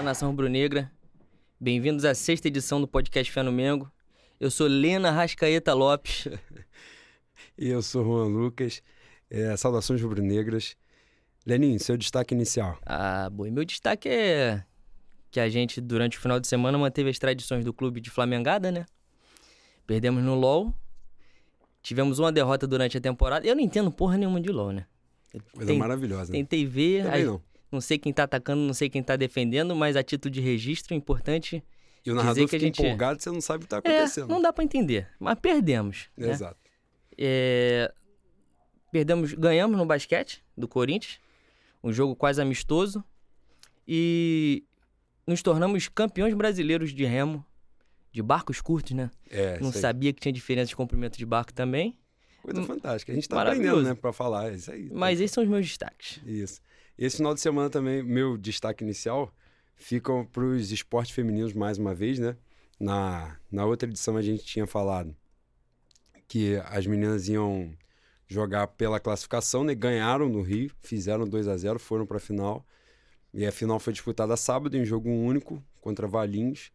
Fala nação rubro-negra, bem-vindos à sexta edição do podcast Fé no Mengo. Eu sou Lena Rascaeta Lopes. e eu sou Juan Lucas. É, saudações rubro-negras. Lenin, seu destaque inicial. Ah, bom, meu destaque é que a gente, durante o final de semana, manteve as tradições do clube de Flamengada, né? Perdemos no LOL. Tivemos uma derrota durante a temporada. Eu não entendo porra nenhuma de LOL, né? Coisa maravilhosa. Né? Tentei ver. Aí, não. Não sei quem tá atacando, não sei quem tá defendendo, mas a título de registro, importante e o narrador fica gente... empolgado, você não sabe o que está é, acontecendo. É, não dá para entender, mas perdemos. Né? Exato. É... Perdemos, ganhamos no basquete do Corinthians, um jogo quase amistoso, e nos tornamos campeões brasileiros de remo, de barcos curtos, né? É, não sabia que tinha diferença de comprimento de barco também. Coisa fantástica. A gente está aprendendo, né, para falar. É isso aí. Mas esses são os meus destaques. Isso. Esse final de semana também, meu destaque inicial ficam para os esportes femininos mais uma vez, né? Na, na outra edição a gente tinha falado que as meninas iam jogar pela classificação, né? Ganharam no Rio, fizeram 2 a 0 foram para a final. E a final foi disputada sábado em jogo único contra Valinhos.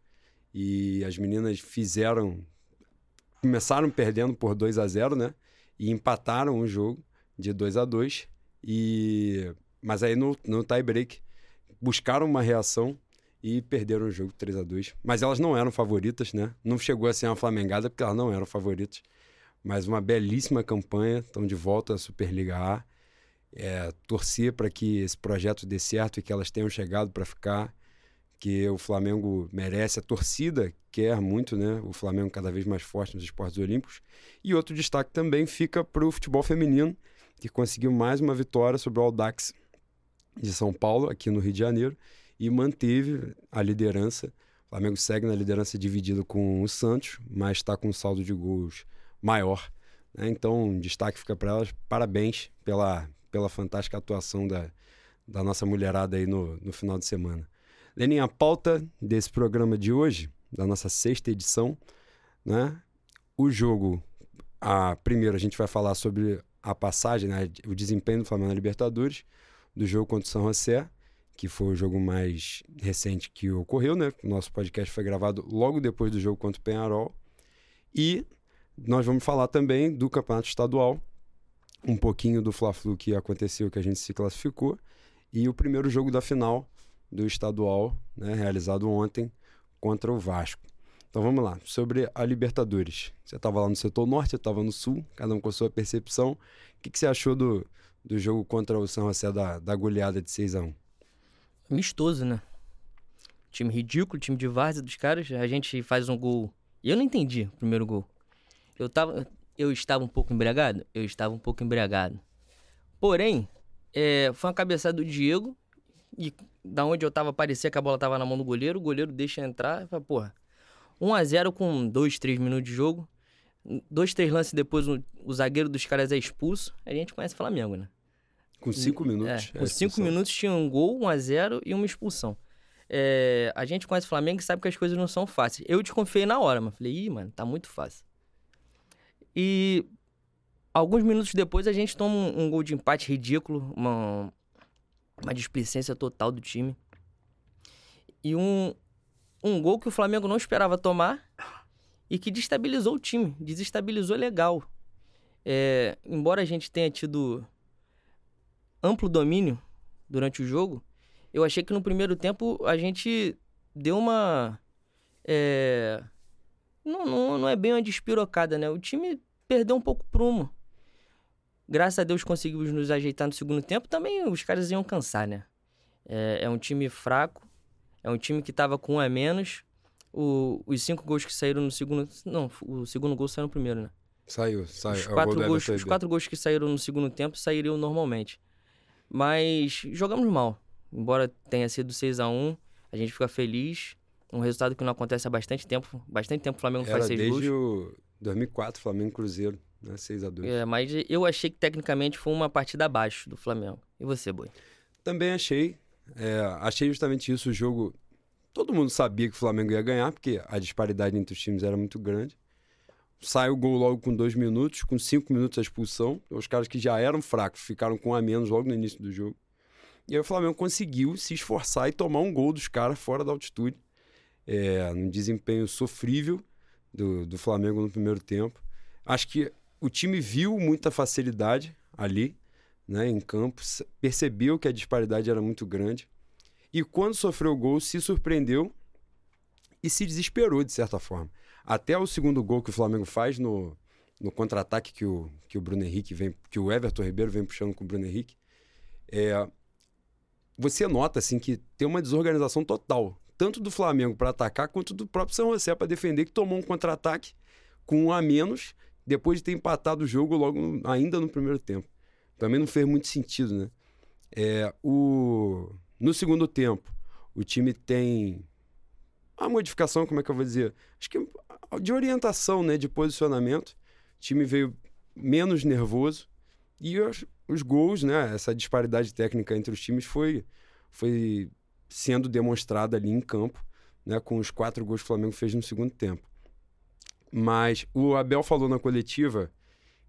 E as meninas fizeram. Começaram perdendo por 2 a 0 né? E empataram o jogo de 2 a 2 E. Mas aí no, no tie break buscaram uma reação e perderam o jogo 3 a 2 Mas elas não eram favoritas, né? Não chegou a ser uma flamengada porque elas não eram favoritas. Mas uma belíssima campanha, estão de volta à Superliga A. É, torcer para que esse projeto dê certo e que elas tenham chegado para ficar, que o Flamengo merece, a torcida quer muito, né? O Flamengo cada vez mais forte nos esportes olímpicos. E outro destaque também fica para o futebol feminino, que conseguiu mais uma vitória sobre o Audax de São Paulo, aqui no Rio de Janeiro, e manteve a liderança. O Flamengo segue na liderança dividido com o Santos, mas está com um saldo de gols maior. Né? Então, destaque fica para elas. Parabéns pela, pela fantástica atuação da, da nossa mulherada aí no, no final de semana. Lenin, a pauta desse programa de hoje, da nossa sexta edição, né? o jogo, a, primeiro a gente vai falar sobre a passagem, né? o desempenho do Flamengo na Libertadores do jogo contra o São José, que foi o jogo mais recente que ocorreu, né? Nosso podcast foi gravado logo depois do jogo contra o Penharol. E nós vamos falar também do Campeonato Estadual, um pouquinho do Fla-Flu que aconteceu, que a gente se classificou, e o primeiro jogo da final do estadual, né, realizado ontem contra o Vasco. Então vamos lá, sobre a Libertadores. Você estava lá no setor norte, eu estava no sul, cada um com a sua percepção. O que, que você achou do, do jogo contra o São José da, da goleada de 6 a 1 Amistoso, né? Time ridículo, time de várzea dos caras. A gente faz um gol. Eu não entendi o primeiro gol. Eu, tava, eu estava um pouco embriagado? Eu estava um pouco embriagado. Porém, é, foi uma cabeçada do Diego. E da onde eu tava, parecia que a bola tava na mão do goleiro. O goleiro deixa entrar. E fala, porra, 1x0 com 2, 3 minutos de jogo. Dois, três lances depois, o, o zagueiro dos caras é expulso. A gente conhece o Flamengo, né? Com cinco minutos. É, com cinco minutos tinha um gol, um a zero e uma expulsão. É, a gente conhece o Flamengo e sabe que as coisas não são fáceis. Eu desconfiei na hora, mas falei, ih, mano, tá muito fácil. E alguns minutos depois a gente toma um, um gol de empate ridículo, uma, uma displicência total do time. E um, um gol que o Flamengo não esperava tomar e que destabilizou o time, desestabilizou legal. É, embora a gente tenha tido amplo domínio durante o jogo, eu achei que no primeiro tempo a gente deu uma. É... Não, não, não é bem uma despirocada, né? O time perdeu um pouco prumo. Graças a Deus conseguimos nos ajeitar no segundo tempo. Também os caras iam cansar, né? É, é um time fraco, é um time que tava com um a menos. O, os cinco gols que saíram no segundo. Não, o segundo gol saiu no primeiro, né? Saiu, saiu. Os quatro, gols, os quatro gols que saíram no segundo tempo sairiam normalmente. Mas jogamos mal. Embora tenha sido 6 a 1 a gente fica feliz. Um resultado que não acontece há bastante tempo. Bastante tempo o Flamengo Era faz seis desde gols. desde o 2004, Flamengo Cruzeiro, né? 6 a 2 É, mas eu achei que tecnicamente foi uma partida abaixo do Flamengo. E você, Boi? Também achei. É, achei justamente isso. O jogo. Todo mundo sabia que o Flamengo ia ganhar, porque a disparidade entre os times era muito grande. Sai o gol logo com dois minutos, com cinco minutos a expulsão. Os caras que já eram fracos ficaram com um a menos logo no início do jogo. E aí o Flamengo conseguiu se esforçar e tomar um gol dos caras fora da altitude. É, um desempenho sofrível do, do Flamengo no primeiro tempo. Acho que o time viu muita facilidade ali, né, em campo, percebeu que a disparidade era muito grande. E quando sofreu o gol, se surpreendeu e se desesperou, de certa forma. Até o segundo gol que o Flamengo faz no, no contra-ataque que o, que o Bruno Henrique vem, que o Everton Ribeiro vem puxando com o Bruno Henrique, é, você nota assim que tem uma desorganização total, tanto do Flamengo para atacar quanto do próprio São José para defender, que tomou um contra-ataque com um a menos depois de ter empatado o jogo logo ainda no primeiro tempo. Também não fez muito sentido, né? É, o, no segundo tempo, o time tem a modificação, como é que eu vou dizer? Acho que de orientação, né? De posicionamento. O time veio menos nervoso e os, os gols, né? Essa disparidade técnica entre os times foi, foi sendo demonstrada ali em campo, né? Com os quatro gols que o Flamengo fez no segundo tempo. Mas o Abel falou na coletiva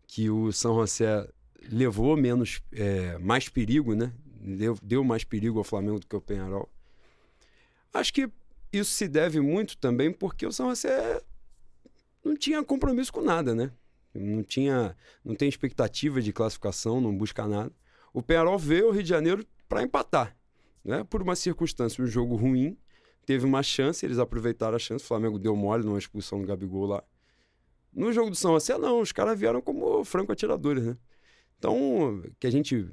que o São José levou menos, é, mais perigo, né? Deu, deu mais perigo ao Flamengo do que o Penharol. Acho que isso se deve muito também porque o São José não tinha compromisso com nada, né? Não tinha, não tem expectativa de classificação, não busca nada. O Penharol veio ao Rio de Janeiro para empatar, né? Por uma circunstância, um jogo ruim, teve uma chance, eles aproveitaram a chance, o Flamengo deu mole numa expulsão do Gabigol lá. No jogo do São José, não, os caras vieram como franco-atiradores, né? Então, que a gente,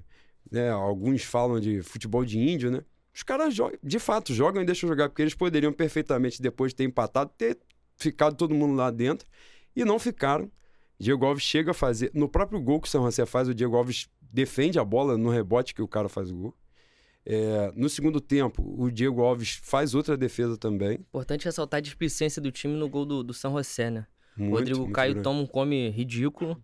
né, alguns falam de futebol de índio, né? Os caras de fato jogam e deixam jogar, porque eles poderiam perfeitamente, depois de ter empatado, ter ficado todo mundo lá dentro e não ficaram. Diego Alves chega a fazer. No próprio gol que o São José faz, o Diego Alves defende a bola no rebote que o cara faz o gol. É, no segundo tempo, o Diego Alves faz outra defesa também. Importante ressaltar a displicência do time no gol do, do São José, né? Muito, o Rodrigo Caio grande. toma um come ridículo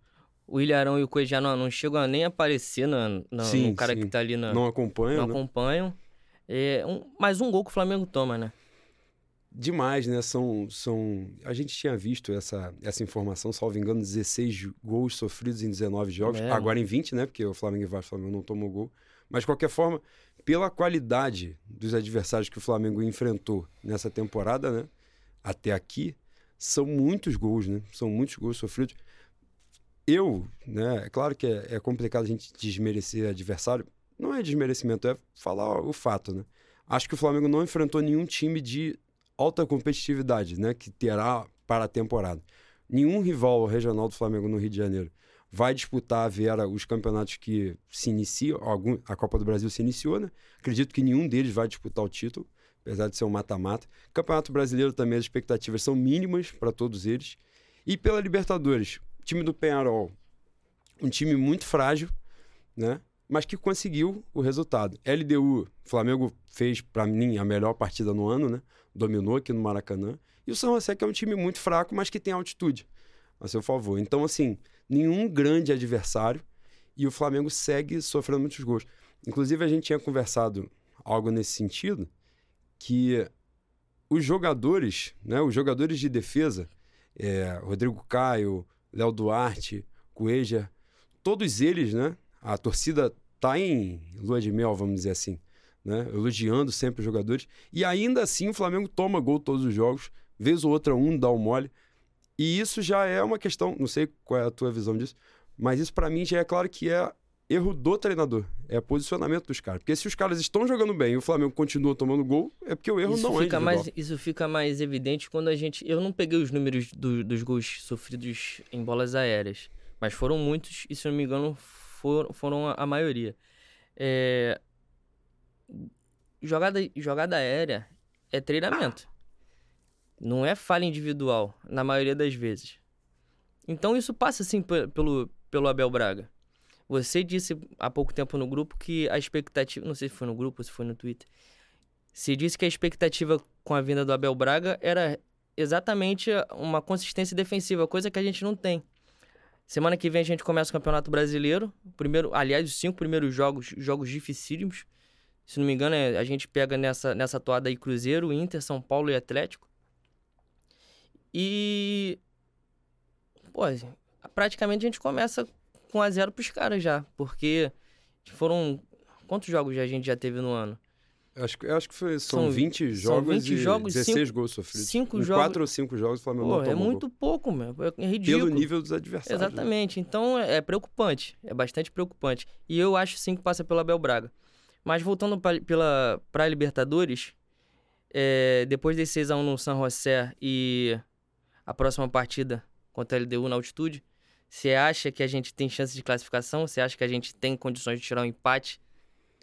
o Ilharão e o Coelho não, não chegam a nem aparecer na, na sim, no cara sim. que tá ali na. Não acompanham. Não né? acompanham. É, um, mais um gol que o Flamengo toma, né? Demais, né? São, são... A gente tinha visto essa, essa informação, salvo engano, 16 gols sofridos em 19 jogos. É. Agora em 20, né? Porque o Flamengo e o Vasco Flamengo não tomou gol. Mas, de qualquer forma, pela qualidade dos adversários que o Flamengo enfrentou nessa temporada, né? Até aqui, são muitos gols, né? São muitos gols sofridos eu, né, é claro que é, é, complicado a gente desmerecer adversário. Não é desmerecimento, é falar o fato, né? Acho que o Flamengo não enfrentou nenhum time de alta competitividade, né, que terá para a temporada. Nenhum rival regional do Flamengo no Rio de Janeiro vai disputar a Vera os campeonatos que se iniciam, algum, a Copa do Brasil se iniciou, né? Acredito que nenhum deles vai disputar o título, apesar de ser um mata-mata. Campeonato Brasileiro também as expectativas são mínimas para todos eles. E pela Libertadores, time do Penharol, um time muito frágil, né? Mas que conseguiu o resultado. LDU, Flamengo fez para mim a melhor partida no ano, né? Dominou aqui no Maracanã. E o São José que é um time muito fraco, mas que tem altitude a seu favor. Então, assim, nenhum grande adversário e o Flamengo segue sofrendo muitos gols. Inclusive, a gente tinha conversado algo nesse sentido, que os jogadores, né, os jogadores de defesa, é, Rodrigo Caio, Léo Duarte, Cueja, todos eles, né? A torcida tá em lua de mel, vamos dizer assim, né? Elogiando sempre os jogadores. E ainda assim o Flamengo toma gol todos os jogos, vez ou outra um dá um mole. E isso já é uma questão, não sei qual é a tua visão disso, mas isso para mim já é claro que é erro do treinador. É posicionamento dos caras. Porque se os caras estão jogando bem e o Flamengo continua tomando gol, é porque o erro isso não fica é mais Isso fica mais evidente quando a gente... Eu não peguei os números do, dos gols sofridos em bolas aéreas. Mas foram muitos e, se não me engano, for, foram a, a maioria. É... Jogada, jogada aérea é treinamento. Não é falha individual, na maioria das vezes. Então isso passa, assim, pelo, pelo Abel Braga. Você disse há pouco tempo no grupo que a expectativa. Não sei se foi no grupo ou se foi no Twitter. Você disse que a expectativa com a vinda do Abel Braga era exatamente uma consistência defensiva, coisa que a gente não tem. Semana que vem a gente começa o Campeonato Brasileiro. Primeiro, aliás, os cinco primeiros jogos, jogos dificílimos. Se não me engano, é, a gente pega nessa, nessa toada aí Cruzeiro, Inter, São Paulo e Atlético. E. Pô, praticamente a gente começa com a zero pros caras já, porque foram Quantos jogos a gente já teve no ano? Acho, acho que foi, são, são 20 jogos são 20 e jogos, 16 cinco, gols sofridos. Cinco em jogos. 4 ou 5 jogos o Flamengo Pô, É muito gol. pouco, meu. É ridículo. Pelo nível dos adversários. Né? Exatamente. Né? Então é, é preocupante. É bastante preocupante. E eu acho sim que passa pela Abel Braga. Mas voltando pra, pela, pra Libertadores, é, depois desse 6x1 no San José e a próxima partida contra a LDU na altitude, você acha que a gente tem chance de classificação? Você acha que a gente tem condições de tirar um empate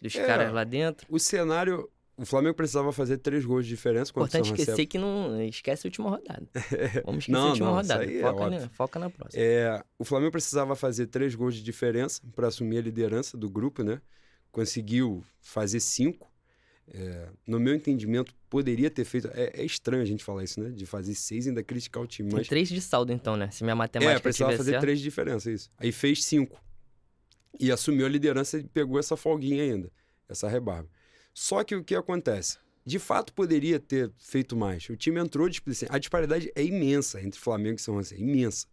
dos é, caras lá dentro? O cenário. O Flamengo precisava fazer três gols de diferença contra Importante o esquecer que não esquece a última rodada. Vamos esquecer não, a última não, rodada. É foca, na, foca, na, próxima. É, o Flamengo precisava fazer três gols de diferença para assumir a liderança do grupo, né? Conseguiu fazer cinco. É, no meu entendimento, poderia ter feito. É, é, estranho a gente falar isso, né? De fazer seis e ainda criticar o time. Mas... Tem três de saldo, então, né? Se minha matemática. É, precisava fazer certo. três de diferença, isso. Aí fez cinco. E assumiu a liderança e pegou essa folguinha ainda, essa rebarba. Só que o que acontece? De fato, poderia ter feito mais. O time entrou displicente. A disparidade é imensa entre Flamengo e São José, imensa.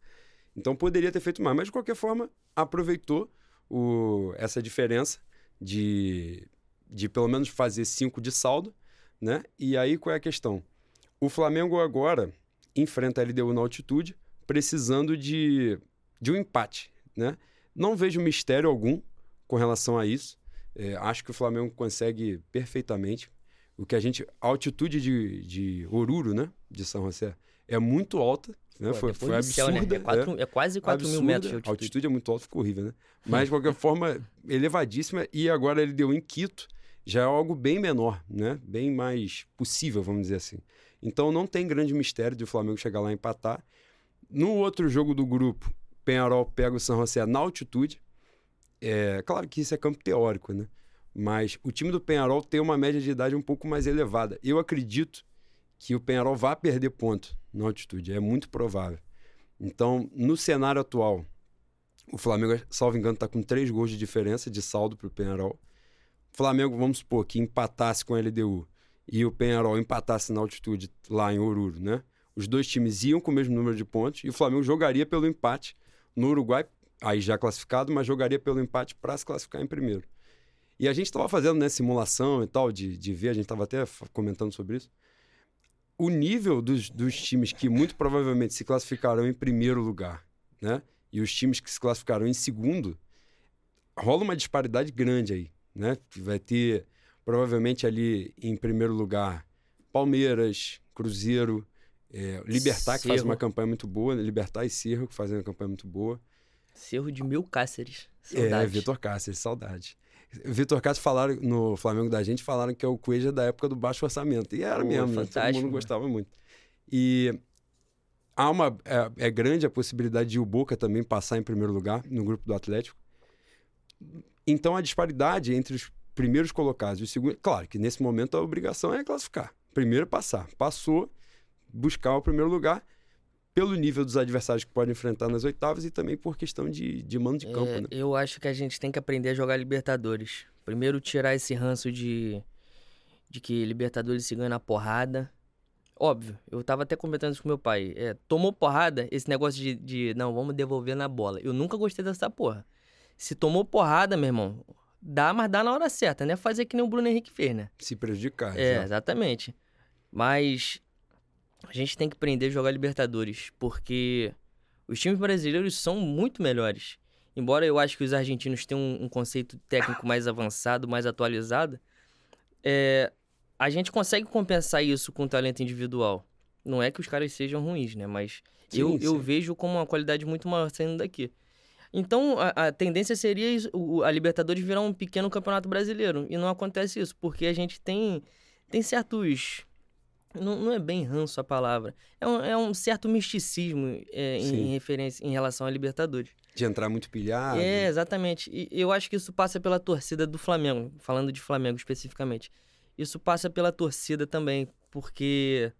Então poderia ter feito mais. Mas, de qualquer forma, aproveitou o... essa diferença de de pelo menos fazer cinco de saldo, né? E aí qual é a questão? O Flamengo agora enfrenta a LDU na altitude, precisando de, de um empate, né? Não vejo mistério algum com relação a isso. É, acho que o Flamengo consegue perfeitamente. O que a gente. A altitude de, de Oruro, né? De São José, é muito alta. Né? Pô, foi, foi céu, absurda. né? é, quatro, é, quase 4 mil metros de altitude. A altitude é muito alta, ficou horrível, né? Mas, de qualquer forma, elevadíssima. E agora ele deu em Quito já é algo bem menor, né? Bem mais possível, vamos dizer assim. Então não tem grande mistério de o Flamengo chegar lá e empatar. No outro jogo do grupo, Penharol pega o São José na altitude. É claro que isso é campo teórico, né? Mas o time do Penharol tem uma média de idade um pouco mais elevada. Eu acredito que o Penharol vá perder ponto na altitude. É muito provável. Então, no cenário atual, o Flamengo, salvo engano, está com três gols de diferença de saldo para o Penharol. Flamengo, vamos supor, que empatasse com a LDU e o Penharol empatasse na altitude lá em Oruro, né? Os dois times iam com o mesmo número de pontos e o Flamengo jogaria pelo empate no Uruguai, aí já classificado, mas jogaria pelo empate para se classificar em primeiro. E a gente estava fazendo né, simulação e tal, de, de ver, a gente estava até comentando sobre isso. O nível dos, dos times que muito provavelmente se classificarão em primeiro lugar, né? E os times que se classificarão em segundo, rola uma disparidade grande aí né? Vai ter provavelmente ali em primeiro lugar Palmeiras, Cruzeiro, é, Libertar, que faz uma campanha muito boa, né? Libertar e Cerro, que fazem uma campanha muito boa. Cerro de Mil Cáceres. Saudade. É, Vitor Cáceres, saudade. Vitor Cáceres falaram no Flamengo da gente, falaram que é o Cueja da época do baixo orçamento. E era Pô, mesmo, né? todo mundo gostava muito. E há uma, é, é grande a possibilidade de o Boca também passar em primeiro lugar no grupo do Atlético. Então a disparidade entre os primeiros colocados e os segundos. Claro que nesse momento a obrigação é classificar. Primeiro passar. Passou, buscar o primeiro lugar pelo nível dos adversários que pode enfrentar nas oitavas e também por questão de, de mando de campo. É, né? Eu acho que a gente tem que aprender a jogar Libertadores. Primeiro tirar esse ranço de, de que Libertadores se ganha na porrada. Óbvio, eu tava até comentando isso com meu pai. É, tomou porrada, esse negócio de, de não, vamos devolver na bola. Eu nunca gostei dessa porra. Se tomou porrada, meu irmão, dá, mas dá na hora certa, né? Fazer que nem o Bruno Henrique fez, né? Se prejudicar. É, exato. exatamente. Mas a gente tem que aprender a jogar Libertadores, porque os times brasileiros são muito melhores. Embora eu acho que os argentinos tenham um, um conceito técnico mais avançado, mais atualizado, é, a gente consegue compensar isso com talento individual. Não é que os caras sejam ruins, né? Mas sim, eu, sim. eu vejo como uma qualidade muito maior saindo daqui. Então, a, a, tendência seria isso, a Libertadores virar um pequeno campeonato brasileiro. E não acontece isso, porque a gente tem, tem certos. Não, não é bem ranço a palavra. É um, é um certo misticismo é, em, em, referência em relação à Libertadores. De entrar muito pilhado. É, exatamente. E eu acho que isso passa pela torcida do Flamengo, falando de Flamengo especificamente. Isso passa pela torcida também, porque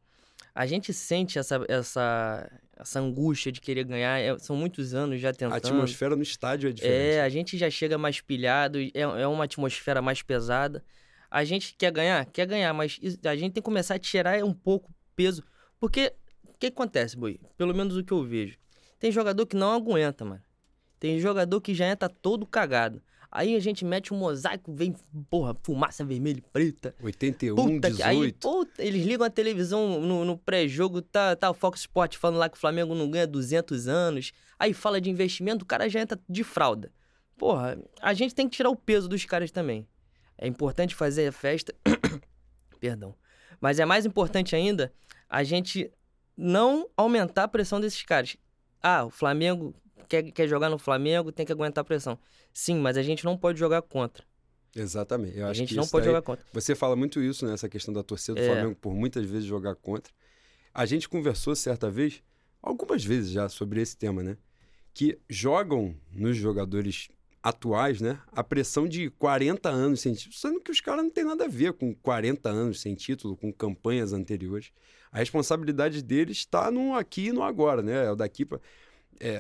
a gente sente essa, essa, essa angústia de querer ganhar. É, são muitos anos já tentando. A atmosfera no estádio é diferente. É, a gente já chega mais pilhado, é, é uma atmosfera mais pesada. A gente quer ganhar? Quer ganhar, mas a gente tem que começar a tirar um pouco peso. Porque o que acontece, Boi? Pelo menos o que eu vejo. Tem jogador que não aguenta, mano. Tem jogador que já entra todo cagado. Aí a gente mete um mosaico, vem, porra, fumaça vermelha e preta. 81, Puta que... 18. Aí, puta, eles ligam a televisão no, no pré-jogo, tá, tá o Fox Sport falando lá que o Flamengo não ganha 200 anos. Aí fala de investimento, o cara já entra de fralda. Porra, a gente tem que tirar o peso dos caras também. É importante fazer a festa. Perdão. Mas é mais importante ainda a gente não aumentar a pressão desses caras. Ah, o Flamengo quer, quer jogar no Flamengo, tem que aguentar a pressão. Sim, mas a gente não pode jogar contra. Exatamente. Eu a gente não pode daí- jogar contra. Você fala muito isso, né? Essa questão da torcida do É. Flamengo por muitas vezes jogar contra. A gente conversou certa vez, algumas vezes já, sobre esse tema, né? Que jogam nos jogadores atuais, né? A pressão de 40 anos sem título, sendo que os caras não tem nada a ver com 40 anos sem título, com campanhas anteriores. A responsabilidade deles está no aqui e no agora, né? É o daqui para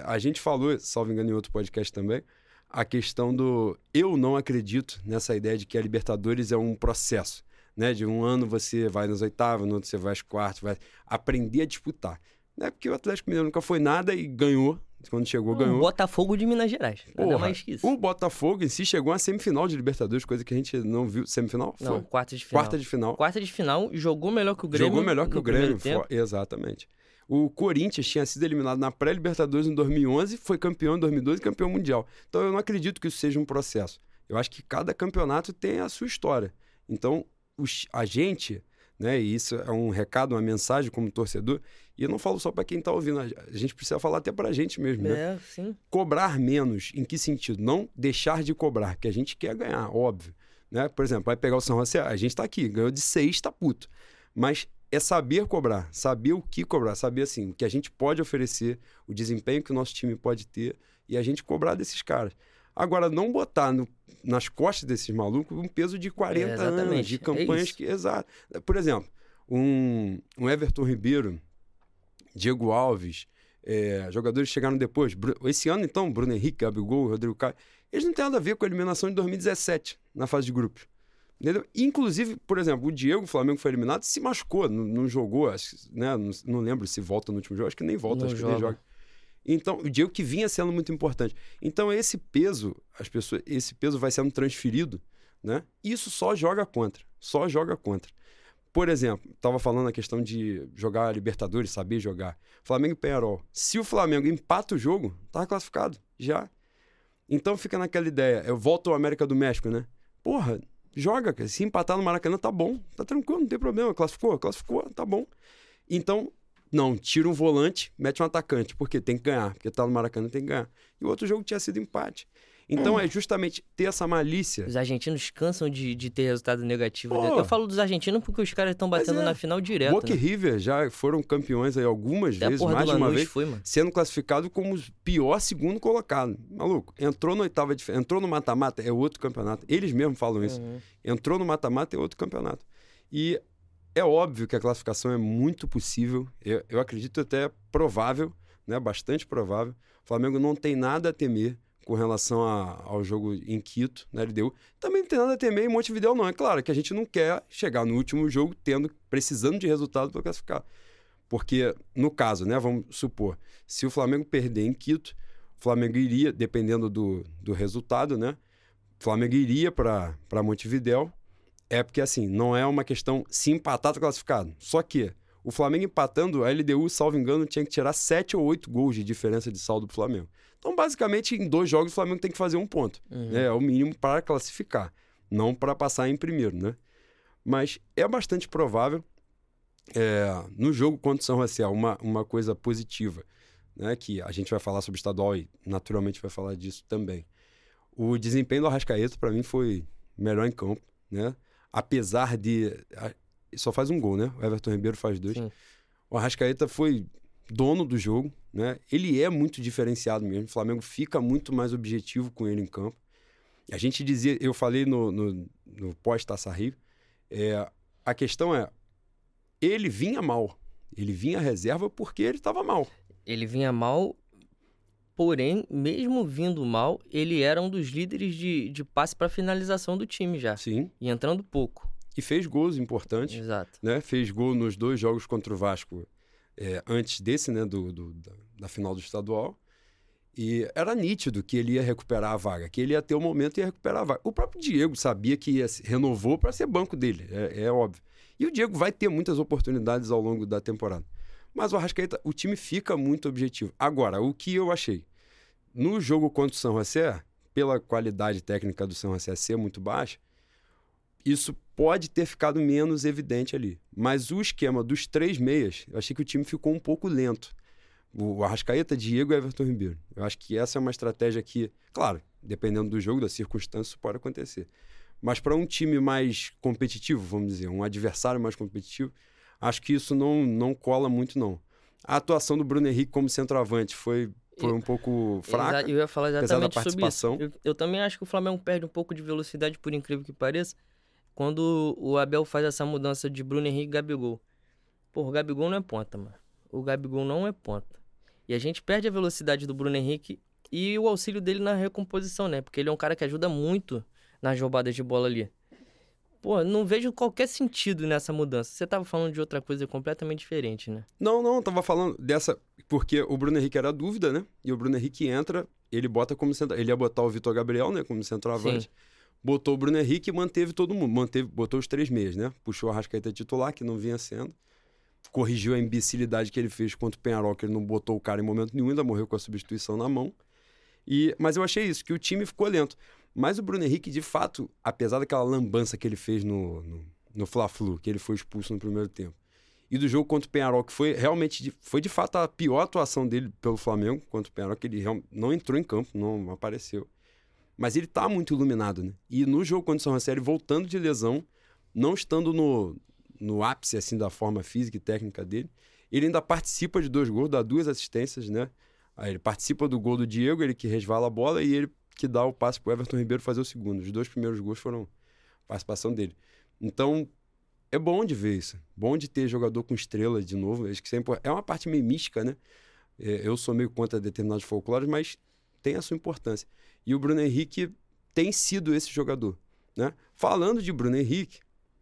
a gente falou, salvo engano, em outro podcast também, a questão do eu não acredito nessa ideia de que a Libertadores é um processo, né? De um ano você vai nas oitavas, no outro você vai às quartas, vai aprender a disputar. Né? Porque o Atlético Mineiro nunca foi nada e ganhou. Quando chegou, Um ganhou. Botafogo de Minas Gerais. Nada Porra, mais que isso. O Botafogo em si chegou à semifinal de Libertadores, coisa que a gente não viu. Semifinal? Não, quarta de final. Quarta de final. Quarta de final, jogou melhor que o Grêmio. Jogou melhor que o Grêmio. Exatamente. O Corinthians tinha sido eliminado na pré-Libertadores em 2011, foi campeão em 2012 e campeão mundial. Então eu não acredito que isso seja um processo. Eu acho que cada campeonato tem a sua história. Então os- a gente, né, e isso é um recado, uma mensagem como torcedor, e eu não falo só para quem tá ouvindo, a a gente precisa falar até pra gente mesmo, né? É, sim. cobrar menos, em que sentido? Não deixar de cobrar, que a gente quer ganhar, óbvio. Né? Por exemplo, vai pegar o São José, a gente tá aqui, ganhou de seis, tá puto. Mas é saber cobrar, saber o que cobrar, saber assim, o que a gente pode oferecer, o desempenho que o nosso time pode ter e a gente cobrar desses caras. Agora, não botar no- nas costas desses malucos um peso de 40 É, anos, de é campanhas isso. que. Exato. Por exemplo, um, um Everton Ribeiro, Diego Alves, é, jogadores chegaram depois. Esse ano, então, Bruno Henrique, Gabigol, Rodrigo Caio, eles não têm nada a ver com a eliminação de 2017 na fase de grupos. Entendeu? Inclusive, por exemplo, o Diego, o Flamengo foi eliminado, se machucou, não, não jogou, acho né? não, não lembro se volta no último jogo, acho que nem volta, Não acho que nem joga. Então, o Diego que vinha sendo muito importante. Então, esse peso, as pessoas, esse peso vai sendo transferido, né? Isso só joga contra, só joga contra. Por exemplo, estava falando a questão de jogar Libertadores, saber jogar. Flamengo e Penharol. Se o Flamengo empata o jogo, tá classificado, já. Então fica naquela ideia, eu volto ao América do México, né? Porra, joga, cara. Se empatar no Maracanã, tá bom, tá tranquilo, não tem problema. Classificou, classificou, tá bom. Então, não, tira um volante, mete um atacante, porque tem que ganhar, porque tá no Maracanã, tem que ganhar. E o outro jogo tinha sido empate. Então é justamente ter essa malícia. Os argentinos cansam de, de ter resultado negativo. né? Pô. Eu falo dos argentinos porque os caras estão batendo é. na final direto. Boca e né? River já foram campeões aí algumas Até vezes, mais de uma vez, foi, mano. sendo classificado como o pior segundo colocado. Maluco, entrou na oitava de... entrou no mata-mata, é outro campeonato. Eles mesmos falam isso. Uhum. Entrou no mata-mata, é outro campeonato. E é óbvio que a classificação é muito possível, eu, eu acredito até provável, né? bastante provável. O Flamengo não tem nada a temer com relação a- ao jogo em Quito, na LDU. Também não tem nada a temer em Montevideo, não. É claro que a gente não quer chegar no último jogo tendo, precisando de resultado para classificar. Porque, no caso, né, vamos supor, se o Flamengo perder em Quito, o Flamengo iria, dependendo do, do resultado, né? O Flamengo iria para Montevideo. É porque, assim, não é uma questão se empatar, tá classificado. Só que o Flamengo empatando, a LDU, salvo engano, tinha que tirar sete ou oito gols de diferença de saldo pro Flamengo. Então, basicamente, em dois jogos, o Flamengo tem que fazer um ponto. Uhum. né? É o mínimo para classificar, não para passar em primeiro, né? Mas é bastante provável, é, no jogo contra o São Raciel, uma, uma coisa positiva, né? Que a gente vai falar sobre o estadual e naturalmente vai falar disso também. O desempenho do Arrascaeta, para mim, foi melhor em campo, né? Apesar de. a- Só faz um gol, né? O Everton Ribeiro faz dois. Sim. O Arrascaeta foi dono do jogo, né? Ele é muito diferenciado mesmo. O Flamengo fica muito mais objetivo com ele em campo. A gente dizia, eu falei no, no, no pós-Taça Rio, é, a questão é, ele vinha mal. Ele vinha reserva porque ele estava mal. Ele vinha mal, porém, mesmo vindo mal, ele era um dos líderes de, de passe para finalização do time já. Sim. E entrando pouco. E fez gols importantes. Exato. né? Fez gol nos dois jogos contra o Vasco é, antes desse, né? Do, do- da, da final do estadual. E era nítido que ele ia recuperar a vaga, que ele ia ter o um momento e ia recuperar a vaga. O próprio Diego sabia que ia, renovou para ser banco dele, é, é, óbvio. E o Diego vai ter muitas oportunidades ao longo da temporada. Mas o Arrascaeta, o time fica muito objetivo. Agora, o que eu achei? No jogo contra o São José, pela qualidade técnica do São José ser muito baixa, isso pode ter ficado menos evidente ali. Mas o esquema dos três meias, eu achei que o time ficou um pouco lento. O Arrascaeta, Diego e Everton Ribeiro. Eu acho que essa é uma estratégia que, claro, dependendo do jogo, da circunstância, isso pode acontecer. Mas para um time mais competitivo, vamos dizer, um adversário mais competitivo, acho que isso não, não cola muito, não. A atuação do Bruno Henrique como centroavante foi, foi um pouco fraca. Eu ia falar exatamente sobre isso. Eu, eu, também acho que o Flamengo perde um pouco de velocidade, por incrível que pareça, quando o Abel faz essa mudança de Bruno Henrique e Gabigol. Pô, o Gabigol não é ponta, mano. O Gabigol não é ponta. E a gente perde a velocidade do Bruno Henrique e o auxílio dele na recomposição, né? Porque ele é um cara que ajuda muito nas roubadas de bola ali. Pô, não vejo qualquer sentido nessa mudança. Você tava falando de outra coisa completamente diferente, né? Não, não, tava falando dessa. Porque o Bruno Henrique era dúvida, né? E o Bruno Henrique entra, ele bota como centro. Ele ia botar o Vitor Gabriel, né? Como centroavante. Sim. Botou o Bruno Henrique e manteve todo mundo. Manteve, botou os três meses, né? Puxou a Rascaeta titular, que não vinha sendo corrigiu a imbecilidade que ele fez contra o Penharol, que ele não botou o cara em momento nenhum, ainda morreu com a substituição na mão. E, mas eu achei isso, que o time ficou lento. Mas o Bruno Henrique, de fato, apesar daquela lambança que ele fez no, no, no Fla-Flu, que ele foi expulso no primeiro tempo, e do jogo contra o Penharol, que foi realmente, foi de fato a pior atuação dele pelo Flamengo contra o Penharol, que ele não entrou em campo, não apareceu. Mas ele tá muito iluminado, né? E no jogo contra o São ele voltando de lesão, não estando no, no ápice assim da forma física e técnica dele. Ele ainda participa de dois gols, dá duas assistências, né? Aí ele participa do gol do Diego, ele que resvala a bola e ele que dá o passe para o Everton Ribeiro fazer o segundo. Os dois primeiros gols foram participação dele. Então, é bom de ver isso. Bom de ter jogador com estrela de novo. Acho que sempre é uma parte meio mística, né? É, eu sou meio contra determinados folclores, mas tem a sua importância. E o Bruno Henrique tem sido esse jogador, né? Falando de Bruno Henrique,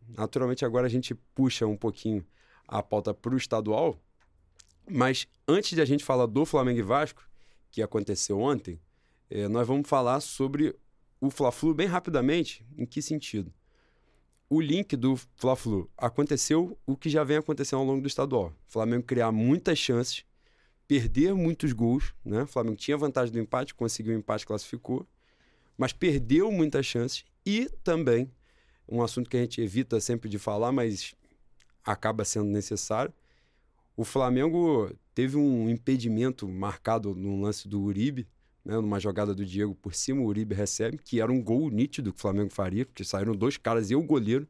Naturalmente, agora a gente puxa um pouquinho a pauta para o estadual, mas antes de a gente falar do Flamengo e Vasco, que aconteceu ontem, é, nós vamos falar sobre o Fla-Flu bem rapidamente. Em que sentido? O link do Fla-Flu aconteceu o que já vem acontecendo ao longo do estadual. O Flamengo criar muitas chances, perder muitos gols, né? O Flamengo tinha vantagem do empate, conseguiu o empate, classificou, mas perdeu muitas chances e também um assunto que a gente evita sempre de falar, mas acaba sendo necessário. O Flamengo teve um impedimento marcado no lance do Uribe, né, numa jogada do Diego por cima, o Uribe recebe, que era um gol nítido que o Flamengo faria, porque saíram dois caras e o goleiro.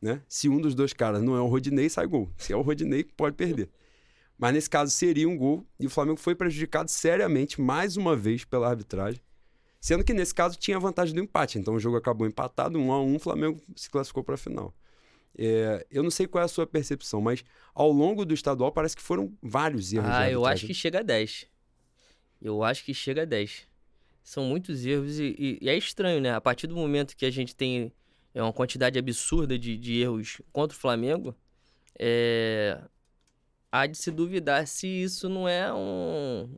Né? Se um dos dois caras não é o Rodinei, sai gol. Se é o Rodinei, pode perder. Mas nesse caso seria um gol e o Flamengo foi prejudicado seriamente mais uma vez pela arbitragem. Sendo que nesse caso tinha vantagem do empate. Então o jogo acabou empatado, um a um, o Flamengo se classificou para a final. É, eu não sei qual é a sua percepção, mas ao longo do estadual parece que foram vários erros. Ah, eu acho que chega a 10. Eu acho que chega a 10. São muitos erros e, e, e, é estranho, né? A partir do momento que a gente tem é, uma quantidade absurda de, de erros contra o Flamengo, é... há de se duvidar se isso não é um.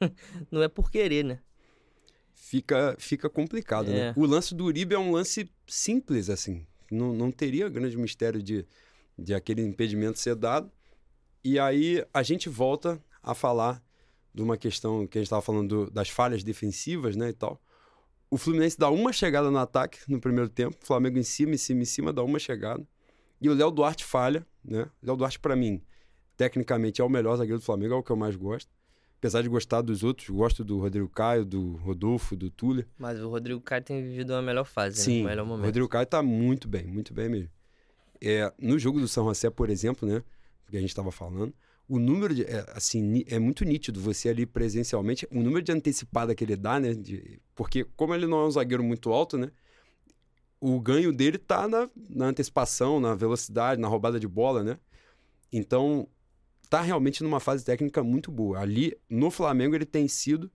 não é por querer, né? fica, fica complicado, né? é. né? O lance do Uribe é um lance simples, assim. Não, não teria grande mistério de, de aquele impedimento ser dado. E aí a gente volta a falar de uma questão que a gente estava falando do, das falhas defensivas, né, e tal. O Fluminense dá uma chegada no ataque no primeiro tempo, o Flamengo em cima, em cima, em cima, dá uma chegada. E o Léo Duarte falha, né? Léo Duarte, para mim, tecnicamente é o melhor zagueiro do Flamengo, é o que eu mais gosto. Apesar de gostar dos outros, gosto do Rodrigo Caio, do Rodolfo, do Túlio. Mas o Rodrigo Caio tem vivido uma melhor fase, Sim, né? melhor momento. o Rodrigo Caio tá muito bem, muito bem mesmo. É, no jogo do São José, por exemplo, né? Que a gente estava falando, o número de. É, assim, é muito nítido você ali presencialmente, o número de antecipada que ele dá, né? De, porque, como ele não é um zagueiro muito alto, né? O ganho dele tá na, na antecipação, na velocidade, na roubada de bola, né? Então, está realmente numa fase técnica muito boa. Ali, no Flamengo, ele tem sido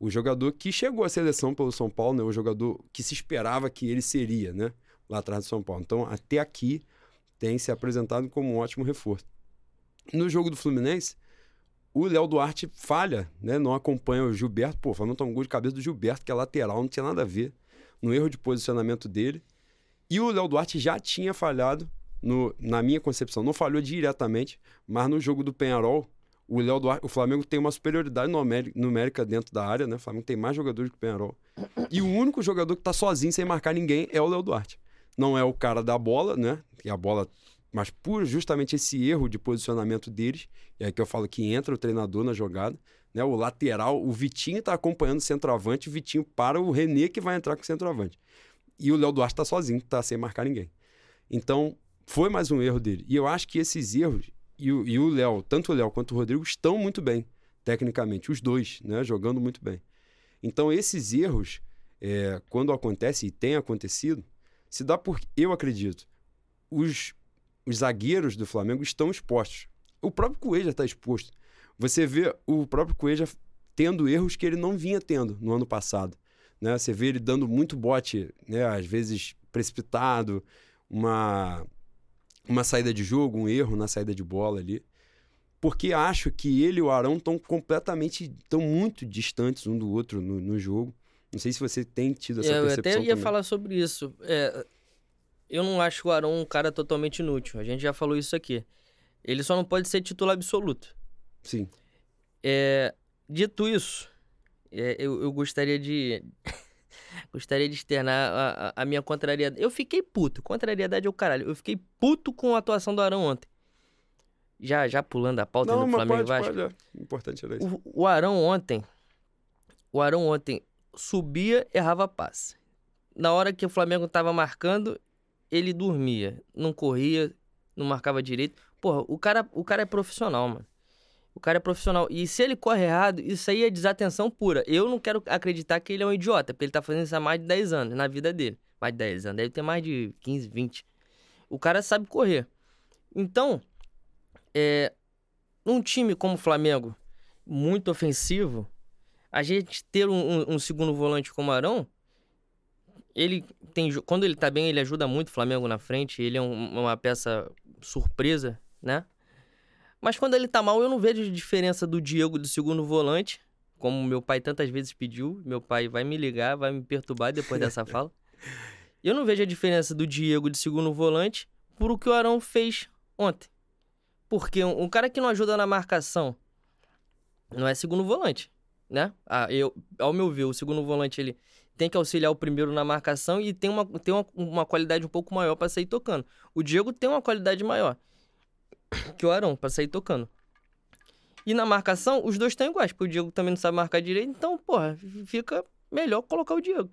o jogador que chegou à seleção pelo São Paulo, né? O jogador que se esperava que ele seria, né? Lá atrás do São Paulo. Então, até aqui, tem se apresentado como um ótimo reforço. No jogo do Fluminense, o Léo Duarte falha, né? Não acompanha o Gilberto. Pô, o Flamengo tá um gol de cabeça do Gilberto, que é lateral, não tinha nada a ver. No erro de posicionamento dele. E o Léo Duarte já tinha falhado, no, na minha concepção, não falhou diretamente, mas no jogo do Penharol, o Léo Duarte, o Flamengo tem uma superioridade numérica dentro da área, né? O Flamengo tem mais jogadores que o Penharol. E o único jogador que tá sozinho, sem marcar ninguém, é o Léo Duarte. Não é o cara da bola, né? E a bola mas por justamente esse erro de posicionamento deles, e aí que eu falo que entra o treinador na jogada, né? O lateral, o Vitinho está acompanhando o centroavante, o Vitinho para o René que vai entrar com o centroavante. E o Léo Duarte está sozinho, está sem marcar ninguém. Então, foi mais um erro dele. E eu acho que esses erros, e o Léo, tanto o Léo quanto o Rodrigo, estão muito bem, tecnicamente, os dois, né? Jogando muito bem. Então, esses erros, é, quando acontece e tem acontecido, se dá por, eu acredito, os os zagueiros do Flamengo estão expostos. O próprio Coelho está exposto. Você vê o próprio Coelho tendo erros que ele não vinha tendo no ano passado. Né? Você vê ele dando muito bote, né? às vezes precipitado, uma, uma saída de jogo, um erro na saída de bola ali. Porque acho que ele e o Arão estão completamente, estão muito distantes um do outro no, no jogo. Não sei se você tem tido essa eu percepção. Eu até ia também. falar sobre isso. É, eu não acho o Arão um cara totalmente inútil. A gente já falou isso aqui. Ele só não pode ser titular absoluto. Sim. É, dito isso, é, eu, eu, gostaria de. gostaria de externar a, a, minha contrariedade. Eu fiquei puto. Contrariedade é o caralho. Eu fiquei puto com a atuação do Arão ontem. Já, já pulando a pauta não, do Flamengo pode, Vasco. Pode, é. Importante era isso. O, o Arão ontem. O Arão ontem subia, errava passe. Na hora que o Flamengo tava marcando, ele dormia, não corria, não marcava direito. Porra, o cara, o cara é profissional, mano. O cara é profissional. E se ele corre errado, isso aí é desatenção pura. Eu não quero acreditar que ele é um idiota, porque ele tá fazendo isso há mais de 10 anos na vida dele. Mais de 10 anos. Deve ter mais de 15, 20. O cara sabe correr. Então, é, um time como o Flamengo, muito ofensivo, a gente ter um, um, um segundo volante como Arão, ele tem. Quando ele tá bem, ele ajuda muito o Flamengo na frente. Ele é um, uma peça surpresa, né? Mas quando ele tá mal, eu não vejo diferença do Diego do segundo volante, como meu pai tantas vezes pediu. Meu pai vai me ligar, vai me perturbar depois dessa fala. Eu não vejo a diferença do Diego de segundo volante por o que o Arão fez ontem. Porque um, um cara que não ajuda na marcação não é segundo volante, né? Ah, eu, ao meu ver, o segundo volante ele tem que auxiliar o primeiro na marcação e tem uma, tem uma, uma qualidade um pouco maior para sair tocando. O Diego tem uma qualidade maior que o Arão para sair tocando. E na marcação, os dois estão iguais, porque o Diego também não sabe marcar direito, então, porra, fica melhor colocar o Diego.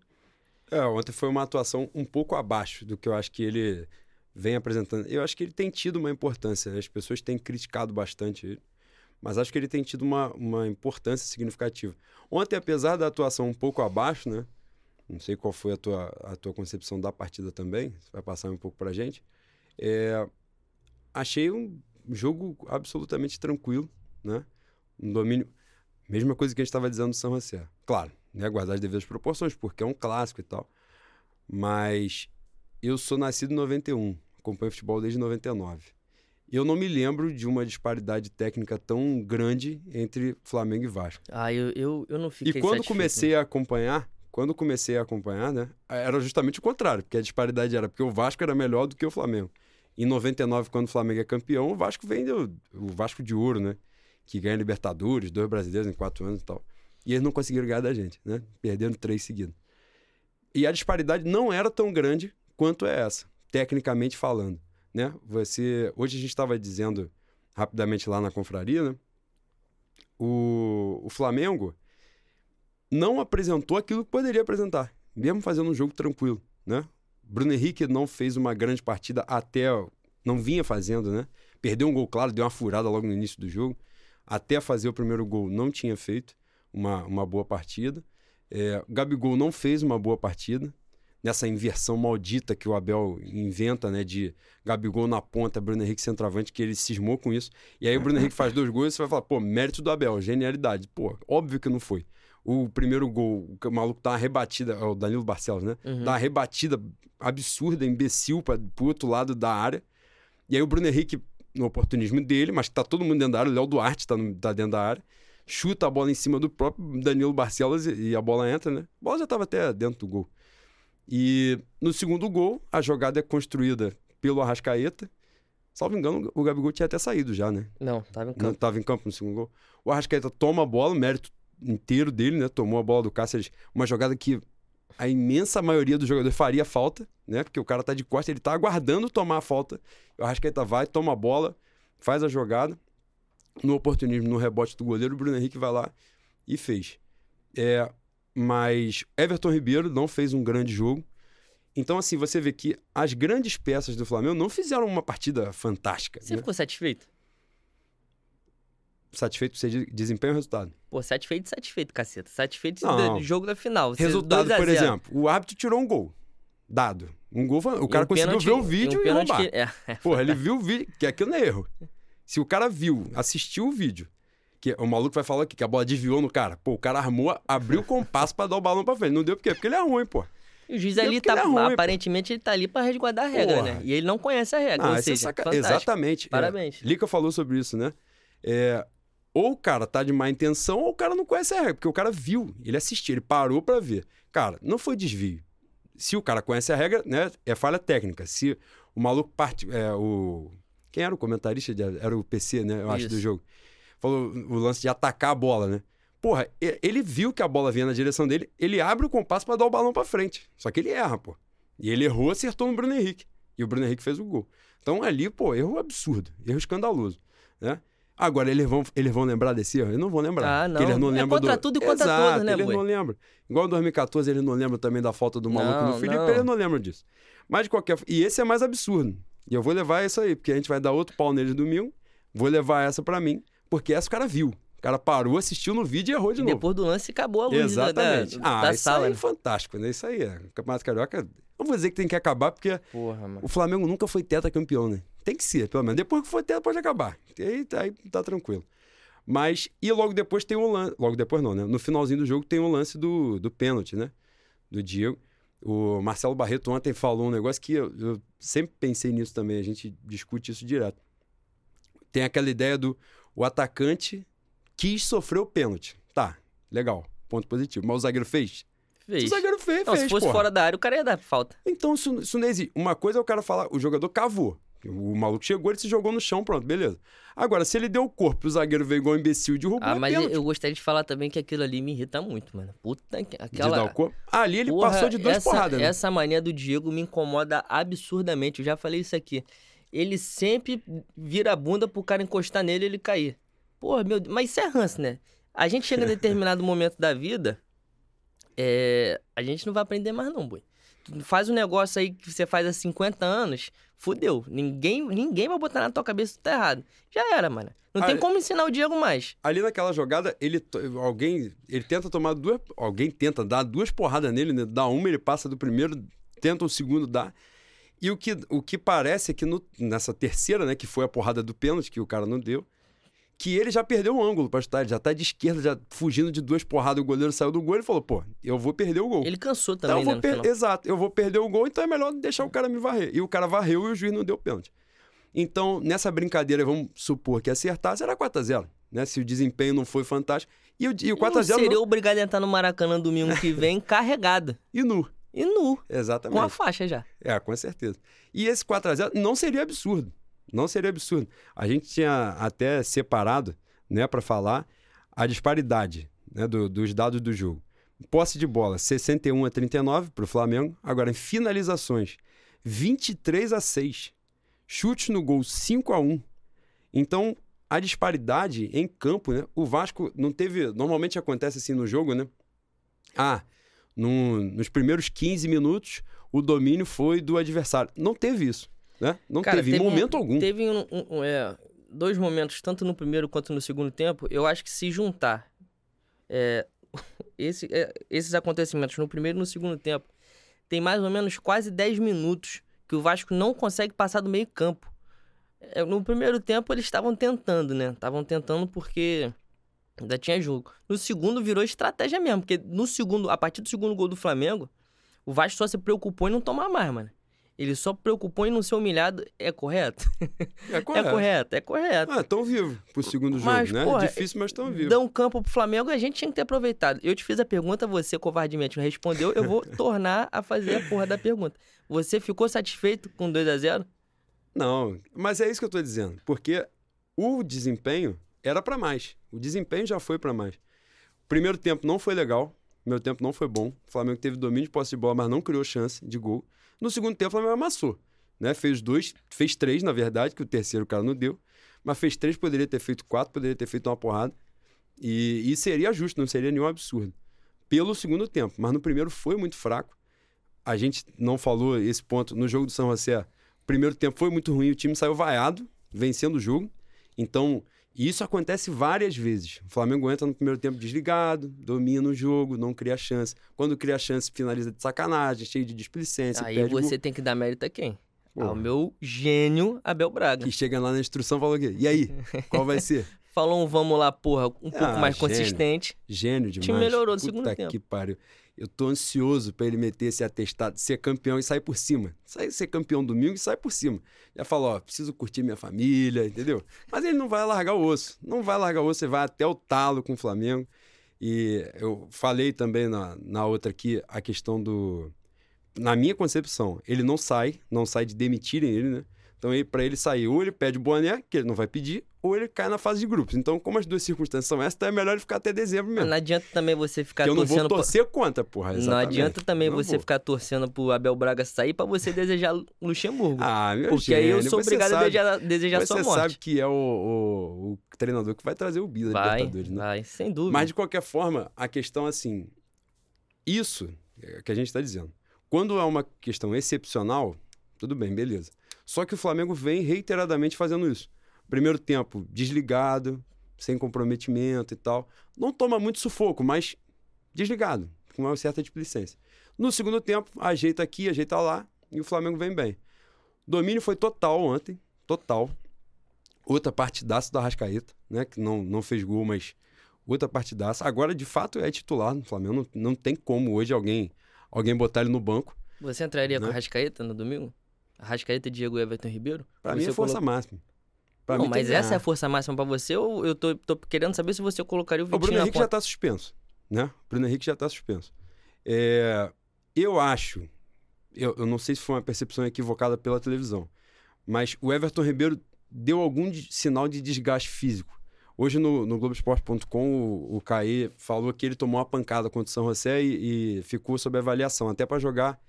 É, ontem foi uma atuação um pouco abaixo do que eu acho que ele vem apresentando. Eu acho que ele tem tido uma importância, né? as pessoas têm criticado bastante ele, mas acho que ele tem tido uma, uma importância significativa. Ontem, apesar da atuação um pouco abaixo, né? Não sei qual foi a tua, a tua concepção da partida também, você vai passar um pouco pra gente. É, achei um jogo absolutamente tranquilo, né? Um domínio. Mesma coisa que a gente estava dizendo do São José. Claro, né? guardar as devidas proporções, porque é um clássico e tal. Mas eu sou nascido em 91, acompanho futebol desde 99. Eu não me lembro de uma disparidade técnica tão grande entre Flamengo e Vasco. Ah, eu, eu, eu não fiquei E quando comecei a acompanhar, quando comecei a acompanhar, né, era justamente o contrário, porque a disparidade era porque o Vasco era melhor do que o Flamengo. Em 99, quando o Flamengo é campeão, o Vasco vem do, o Vasco de ouro, né, que ganha Libertadores, dois brasileiros em quatro anos e tal. E eles não conseguiram ganhar da gente, né, perdendo três seguidos. E a disparidade não era tão grande quanto é essa, tecnicamente falando, né? Você, hoje a gente estava dizendo rapidamente lá na confraria, né? O, o Flamengo não apresentou aquilo que poderia apresentar, mesmo fazendo um jogo tranquilo, né? Bruno Henrique não fez uma grande partida até não vinha fazendo, né? Perdeu um gol claro, deu uma furada logo no início do jogo. Até fazer o primeiro gol não tinha feito uma, uma boa partida. É, Gabigol não fez uma boa partida. Nessa inversão maldita que o Abel inventa, né? De Gabigol na ponta, Bruno Henrique centroavante, que ele cismou com isso. E aí o Bruno Henrique faz dois gols e você vai falar, pô, mérito do Abel, genialidade. Pô, óbvio que não foi o primeiro gol, o maluco dá uma rebatida, é o Danilo Barcelos, né? Uhum. Dá uma rebatida absurda, imbecil para pro outro lado da área. E aí o Bruno Henrique no oportunismo dele, mas tá todo mundo dentro da área. O Léo Duarte tá, no, tá dentro da área. Chuta a bola em cima do próprio Danilo Barcelos e, e a bola entra, né? A bola já tava até dentro do gol. E no segundo gol, a jogada é construída pelo Arrascaeta. Salvo engano, o Gabigol tinha até saído já, né? Não, tava em Não campo. tava em campo no segundo gol. O Arrascaeta toma a bola, mérito inteiro dele, né? Tomou a bola do Cáceres. Uma jogada que a imensa maioria dos jogadores faria falta, né? Porque o cara tá de costas, ele tá aguardando tomar a falta. O Arrascaeta vai, toma a bola, faz a jogada. No oportunismo, no rebote do goleiro, o Bruno Henrique vai lá e fez. É, mas Everton Ribeiro não fez um grande jogo. Então, assim, você vê que as grandes peças do Flamengo não fizeram uma partida fantástica. Você né? ficou satisfeito? Satisfeito com de desempenho ou resultado? Pô, satisfeito, satisfeito, caceta. Satisfeito Não. do jogo da final. Você- Resultado, 2 a por 0. exemplo, o árbitro tirou um gol. Dado. Um gol, o cara um conseguiu pênalti- ver o vídeo um e, roubar. que- é, é. Porra, ele viu o vídeo, que aquilo não é erro. Se o cara viu, assistiu o vídeo, que o maluco vai falar aqui que a bola desviou no cara. Pô, o cara armou, abriu o compasso pra dar o balão pra frente. Não deu por quê? Porque ele é ruim, pô. E o juiz É ali tá. ele é ruim, pô. aparentemente ele tá ali pra resguardar a regra, Porra. né? E ele não conhece a regra. Ah, é seja, saca- fantástico. Exatamente. é. Parabéns. Lica falou sobre isso, né? É, ou o cara tá de má intenção, ou o cara não conhece a regra, porque o cara viu, ele assistiu, ele parou pra ver. Cara, não foi desvio. Se o cara conhece a regra, né, é falha técnica. Se o maluco parte. É, o... Quem era o comentarista? de- Era o PC, né? Eu acho, do Isso. jogo. Falou o lance de atacar a bola, né? Porra, ele viu que a bola vinha na direção dele, ele abre o compasso pra dar o balão pra frente. Só que ele erra, pô. E ele errou, acertou no Bruno Henrique. E o Bruno Henrique fez o gol. Então ali, pô, erro absurdo, erro escandaloso, né? Agora, eles vão, eles vão lembrar desse erro? Eles não vão lembrar. Ah, porque Eles não. não É lembram contra do... tudo e contra Exato, todos, né, eles boi? não lembram. Igual em 2014, eles não lembram também da falta do maluco Não, no Felipe, não. eles não lembram disso. Mas de qualquer E esse é mais absurdo. E eu vou levar isso aí, porque a gente vai dar outro pau neles domingo. Vou levar essa pra mim, porque essa o cara viu. O cara parou, assistiu no vídeo e errou de E novo. depois do lance acabou a luz da- Exatamente. da, ah, da isso sala. aí é né? fantástico, né? Isso aí é. O Campeonato Carioca. Não vou dizer que tem que acabar, porque Porra, mano. o Flamengo nunca foi tetracampeão, né? Tem que ser, pelo menos. Depois que for tetra, pode acabar. E aí, aí tá tranquilo. Mas, e logo depois tem um lance. Logo depois não, né? No finalzinho do jogo tem um lance do, do pênalti, né? Do Diego. O Marcelo Barreto ontem falou um negócio que eu, eu sempre pensei nisso também. A gente discute isso direto. Tem aquela ideia do o atacante quis sofrer o pênalti. Tá, legal. Ponto positivo. Mas o zagueiro fez? Fez. O zagueiro fez, Não, fez, se fosse porra. fora da área, o cara ia dar falta. Então isso, isso não existe. Uma coisa é o cara falar, o jogador cavou. O maluco chegou, ele se jogou no chão, pronto, beleza. Agora, se ele deu o corpo e o zagueiro veio igual um imbecil e derrubou, Ah, é mas eu, pênalti. eu gostaria de falar também que aquilo ali me irrita muito, mano. Puta que. De Aquela. dar o corpo. Ali ele Porra, passou de duas essa, porradas, né? Essa mania do Diego me incomoda absurdamente. Eu já falei isso aqui. Ele sempre vira a bunda pro cara encostar nele e ele cair. Porra, meu Deus. Mas isso é ranço, né? A gente chega em determinado momento da vida, é, a gente não vai aprender mais, não, boi. Tu faz um negócio aí que você faz há 50 anos, fudeu. Ninguém, ninguém vai botar na tua cabeça que tu tá errado. Já era, mano. Não tem Ah, como ensinar o Diego mais. Ali naquela jogada, ele alguém, ele tenta tomar duas, alguém tenta dar duas porradas nele, né? Dá uma, ele passa do primeiro, tenta o segundo, dá. E o que, o que parece é que no- nessa terceira, né, que foi a porrada do pênalti que o cara não deu, que ele já perdeu o ângulo pra chutar, ele já tá de esquerda, já fugindo de duas porradas, o goleiro saiu do gol, ele falou, pô, eu vou perder o gol. Ele cansou Então, também, eu vou né, per-. Exato, eu vou perder o gol, então é melhor deixar o cara me varrer. E o cara varreu e o juiz não deu pênalti. Então, nessa brincadeira, vamos supor que acertar, será 4x0, né? Se o desempenho não foi fantástico. E o, e o Não 4x0 seria não... obrigado a entrar no Maracanã domingo que vem carregado. e nu. E nu. Exatamente. Com a faixa já. É, com certeza. E esse 4x0 não seria absurdo. Não seria absurdo. A gente tinha até separado, né, para falar a disparidade né, do- dos dados do jogo. Posse de bola, 61 a 39 para o Flamengo. Agora, em finalizações, 23 a 6. Chutes no gol, 5 a 1. Então, a disparidade em campo, né? O Vasco não teve. Normalmente acontece assim no jogo, né? Ah, no- nos primeiros 15 minutos, o domínio foi do adversário. Não teve isso, né? Não Cara, teve, um- momento algum. Teve um- um- um, é, dois momentos, tanto no primeiro quanto no segundo tempo. Eu acho que se juntar é, esse- é, esses acontecimentos no primeiro e no segundo tempo, tem mais ou menos quase 10 minutos que o Vasco não consegue passar do meio campo. É, no primeiro tempo eles estavam tentando, né? Estavam tentando porque ainda tinha jogo. No segundo virou estratégia mesmo, porque no segundo, a partir do segundo gol do Flamengo, o Vasco só se preocupou em não tomar mais, mano. Ele só preocupou em não ser humilhado, é correto? É correto. É correto, é correto. Ah, tão vivo pro segundo jogo, Mas, né? porra, Difícil, mas tão vivo. Dá um campo pro Flamengo, a gente tinha que ter aproveitado. Eu te fiz a pergunta, você covardemente não respondeu, eu vou tornar a fazer a porra da pergunta. Você ficou satisfeito com 2 a 0 Não, mas é isso que eu tô dizendo. Porque o desempenho era pra mais. O desempenho já foi pra mais. O primeiro tempo não foi legal. Meu tempo não foi bom. O Flamengo teve domínio de posse de bola, mas não criou chance de gol. No segundo tempo, o Flamengo amassou. Né? Fez dois, fez três, na verdade, que o terceiro o cara não deu. Mas fez três, poderia ter feito quatro, poderia ter feito uma porrada. E, e seria justo, não seria nenhum absurdo. Pelo segundo tempo. Mas no primeiro foi muito fraco. A gente não falou esse ponto no jogo do São José. O primeiro tempo foi muito ruim, o time saiu vaiado, vencendo o jogo. Então, isso acontece várias vezes. O Flamengo entra no primeiro tempo desligado, domina o jogo, não cria chance. Quando cria chance, finaliza de sacanagem, cheio de displicência. Aí você gol. tem que dar mérito a quem? Ao Porra. meu gênio Abel Braga. Que chega lá na instrução e fala o quê? E aí? Qual vai ser? Falou um vamos lá, porra, um pouco Ah, mais gênio. consistente. Gênio demais. time melhorou no Puta segundo tempo. que pariu. Eu tô ansioso pra ele meter esse atestado, ser campeão e sair por cima. Sair ser campeão domingo e sair por cima. Já falou, ó, preciso curtir minha família, entendeu? Mas ele não vai largar o osso. Não vai largar o osso, ele vai até o talo com o Flamengo. E eu falei também na, na outra aqui a questão do. Na minha concepção, ele não sai, não sai de demitirem ele, né? Então, para ele sair, ou ele pede o boné, que ele não vai pedir, ou ele cai na fase de grupos. Então, como as duas circunstâncias são essas, então é melhor ele ficar até dezembro mesmo. não adianta também você ficar Que eu não torcendo vou torcer contra, porra. Não exatamente. adianta também Não você vou. ficar torcendo pro Abel Braga sair pra você desejar Luxemburgo. Ah, meu porque aí eu gênio, sou você obrigado a sabe- desejar, desejar Você sua morte. sabe que é o, o- o treinador que vai trazer o Bila vai, Libertadores, né? vai, sem dúvida. Mas, de qualquer forma, a questão, assim... Isso é que a gente está dizendo. Quando é uma questão excepcional, tudo bem, beleza. Só que o Flamengo vem reiteradamente fazendo isso. Primeiro tempo, desligado, sem comprometimento e tal. Não toma muito sufoco, mas desligado, com uma certa displicência. No segundo tempo, ajeita aqui, ajeita lá, e o Flamengo vem bem. O domínio foi total ontem, total. Outra partidaça do Arrascaeta, né? Que não, não fez gol, mas outra partidaça. Agora, de fato, é titular no Flamengo. Não, não tem como hoje alguém, alguém botar ele no banco. Você entraria com Né? a Rascaeta no domingo? Arrascaeta, Diego e Everton Ribeiro? Pra mim é força colo- máxima. Pra não, mas essa é a ganhar. força máxima pra você ou eu tô, tô querendo saber se você colocaria o O Vitinho Bruno na Henrique já tá suspenso, né? O Bruno Henrique já tá suspenso. É, eu acho, eu, eu não sei se foi uma percepção equivocada pela televisão, mas o Everton Ribeiro deu algum sinal de desgaste físico. Hoje no, no Globoesporte.com o, o Caê falou que ele tomou uma pancada contra o São José e, e ficou sob avaliação, até para jogar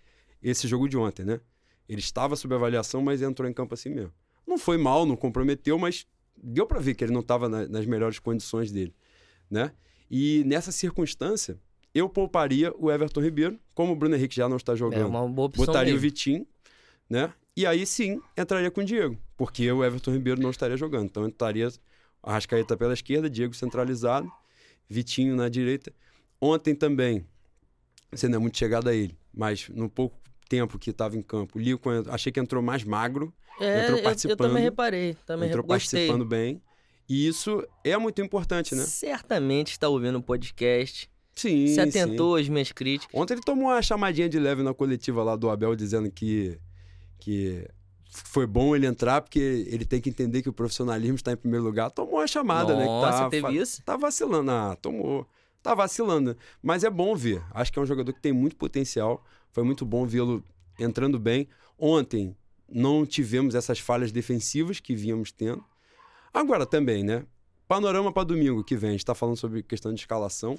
esse jogo de ontem, né? Ele estava sob avaliação, mas entrou em campo assim mesmo. Não foi mal, não comprometeu, mas deu para ver que ele não estava nas melhores condições dele, né? E nessa circunstância, eu pouparia o Everton Ribeiro, como o Bruno Henrique já não está É jogando. uma boa opção botaria o. Vitinho, né? E aí sim entraria com o Diego, porque o Everton Ribeiro não estaria jogando. Então entraria a Rascaeta pela esquerda, Diego centralizado, Vitinho na direita. Ontem também, você não é muito chegado a ele, mas no pouco tempo que estava em campo, o Lico achei que entrou mais magro, É, entrou eu- eu, participando, também reparei, também entrou gostei. participando bem. E isso é muito importante, né? Certamente está ouvindo o podcast, Sim, se sim. atentou às minhas críticas. Ontem ele tomou uma chamadinha de leve na coletiva lá do Abel, dizendo que, que foi bom ele entrar, porque ele tem que entender que o profissionalismo está em primeiro lugar. Tomou a chamada, né? que Nossa, tá, teve isso? Tá vacilando. Ah, tomou. Tá vacilando. Mas é bom ver. Acho que é um jogador que tem muito potencial. Foi muito bom vê-lo entrando bem. Ontem não tivemos essas falhas defensivas que vínhamos tendo. Agora também, né? Panorama para domingo que vem. A gente tá falando sobre questão de escalação.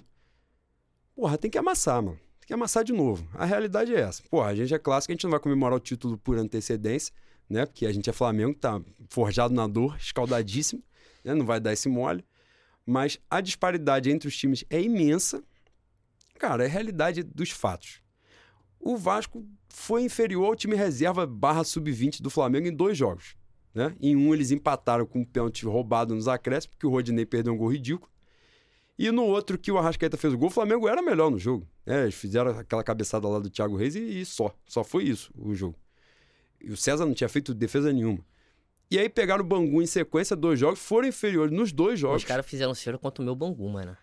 Porra, tem que amassar, mano. Tem que amassar de novo. A realidade é essa. Porra, a gente é clássico, a gente não vai comemorar o título por antecedência, né? Porque a gente é Flamengo, tá forjado na dor, escaldadíssimo, né? Não vai dar esse mole. Mas a disparidade entre os times é imensa. Cara, é a realidade dos fatos. O Vasco foi inferior ao time reserva barra sub-20 do Flamengo em dois jogos. Né? Em um, eles empataram com um pênalti roubado nos acréscimos, porque o Rodinei perdeu um gol ridículo. E no outro que o Arrascaeta fez o gol, o Flamengo era melhor no jogo. né? eles fizeram aquela cabeçada lá do Thiago Reis e, e só. Só foi isso o jogo. E o César não tinha feito defesa nenhuma. E aí pegaram o Bangu em sequência, dois jogos, foram inferiores nos dois jogos. Os caras fizeram cera contra o meu Bangu, mano.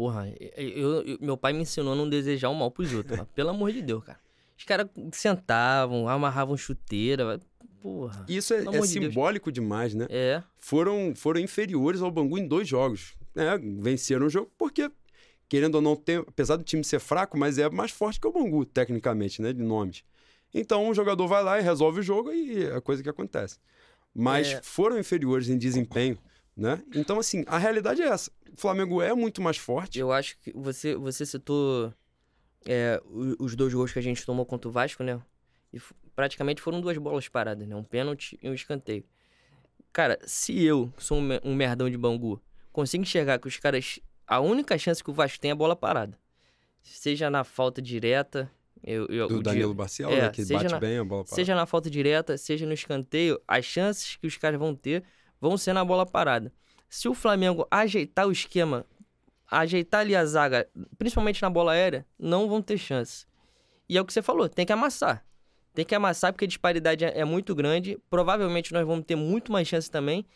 Porra, eu, eu- meu pai me ensinou a não desejar o mal pros outros, pelo amor de Deus, cara. Os caras sentavam, amarravam chuteira. Porra. Isso é, é simbólico de demais, né? É. Foram, foram inferiores ao Bangu em dois jogos. É, venceram o jogo porque, querendo ou não, tem, apesar do time ser fraco, mas é mais forte que o Bangu, tecnicamente, né? De nomes. Então, um jogador vai lá e resolve o jogo e é a coisa que acontece. Mas é. foram inferiores em desempenho, né? Então, assim, a realidade é essa. O Flamengo é muito mais forte. Eu acho que você, você citou é, os dois gols que a gente tomou contra o Vasco, né? E praticamente foram duas bolas paradas, né? Um pênalti e um escanteio. Cara, se eu sou um, um merdão de Bangu, consigo enxergar que os caras. A única chance que o Vasco tem é a bola parada. Seja na falta direta. Eu, eu, Do Danilo Barcial, é, né? Que bate na, bem a bola parada. Seja na falta direta, seja no escanteio, as chances que os caras vão ter vão ser na bola parada. Se o Flamengo ajeitar o esquema, ajeitar ali a zaga, principalmente na bola aérea, não vão ter chance. E é o que você falou, tem que amassar. Tem que amassar porque a disparidade é, é muito grande. Provavelmente nós vamos ter muito mais chance também.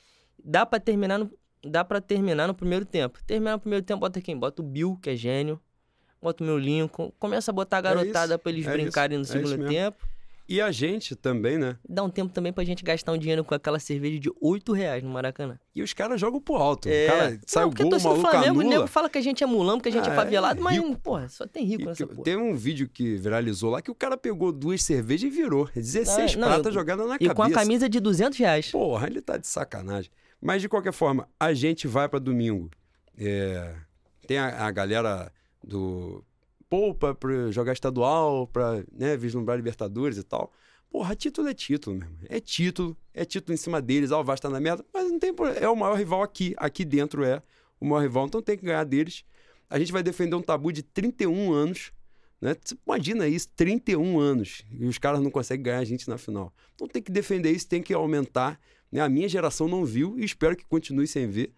Dá para terminar no, dá para terminar no primeiro tempo. Terminar no primeiro tempo, bota quem? Bota o Bill, que é gênio. Bota o meu Lincoln. Começa a botar a garotada é para eles é brincarem isso, no é segundo tempo. E a gente também, né? Dá um tempo também pra gente gastar um dinheiro com aquela cerveja de 8 reais no Maracanã. E os caras jogam pro alto. É. O cara sai o gol, o maluco Flamengo, anula. O nego fala que a gente é mulão, que a gente é ah, é favelado, mas, rico. porra, só tem rico e, nessa porra. Tem um vídeo que viralizou lá que o cara pegou duas cervejas e virou. 16 não, pratas jogadas na e cabeça. E com a camisa de 200 reais. Porra, ele tá de sacanagem. Mas, de qualquer forma, a gente vai para domingo. É... Tem a, a galera do poupa para jogar estadual, para né, vislumbrar Libertadores e tal. Porra, título é título, meu irmão. É título, é título em cima deles. Ah, o Vasco tá na merda, mas não tem problema. É o maior rival aqui. Aqui dentro é o maior rival, então tem que ganhar deles. A gente vai defender um tabu de 31 anos. Né? Imagina isso, 31 anos. E os caras não conseguem ganhar a gente na final. Então tem que defender isso, tem que aumentar. Né? A minha geração não viu e espero que continue sem ver.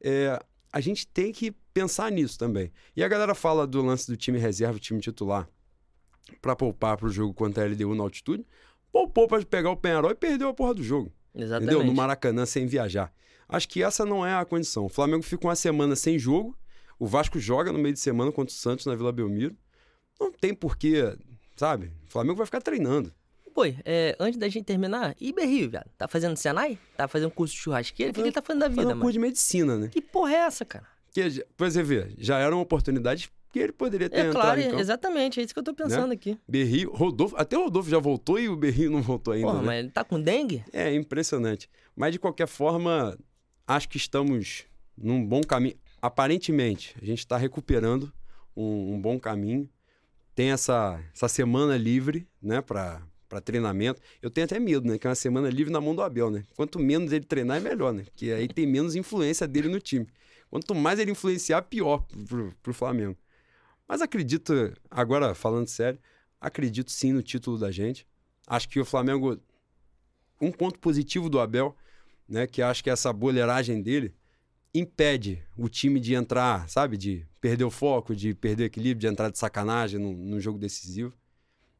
É, a gente tem que pensar nisso também. E a galera fala do lance do time reserva, time titular, para poupar para o jogo contra a LDU na altitude poupou para pegar o Penharol e perdeu a porra do jogo. Exatamente. Entendeu? No Maracanã, sem viajar. Acho que essa não é a condição. O Flamengo fica uma semana sem jogo, o Vasco joga no meio de semana contra o Santos na Vila Belmiro. Não tem porquê, sabe? O Flamengo vai ficar treinando. Pô, é, antes da gente terminar, e velho? Tá fazendo Senai? Tá fazendo curso de churrasqueira? O que, que ele tá fazendo da vida, mano? curso de medicina, né? Que porra é essa, cara? Que, pra você ver, já era uma oportunidade que ele poderia ter é, claro, exatamente, é isso que eu tô pensando né? aqui. Berrio, Rodolfo, até o Rodolfo já voltou e o Berrio não voltou ainda. Porra, né? mas ele tá com dengue? É, impressionante. Mas de qualquer forma, acho que estamos num bom caminho. Aparentemente, a gente está recuperando um, um, bom caminho. Tem essa, essa semana livre, né, para para treinamento. Eu tenho até medo, né? Que é uma semana livre na mão do Abel, né? Quanto menos ele treinar, é melhor, né? Porque aí tem menos influência dele no time. Quanto mais ele influenciar, pior pro, pro Flamengo. Mas acredito, agora falando sério, acredito sim no título da gente. Acho que o Flamengo. Um ponto positivo do Abel, né? Que acho que essa boleiragem dele impede o time de entrar, sabe? De perder o foco, de perder o equilíbrio, de entrar de sacanagem no, jogo decisivo.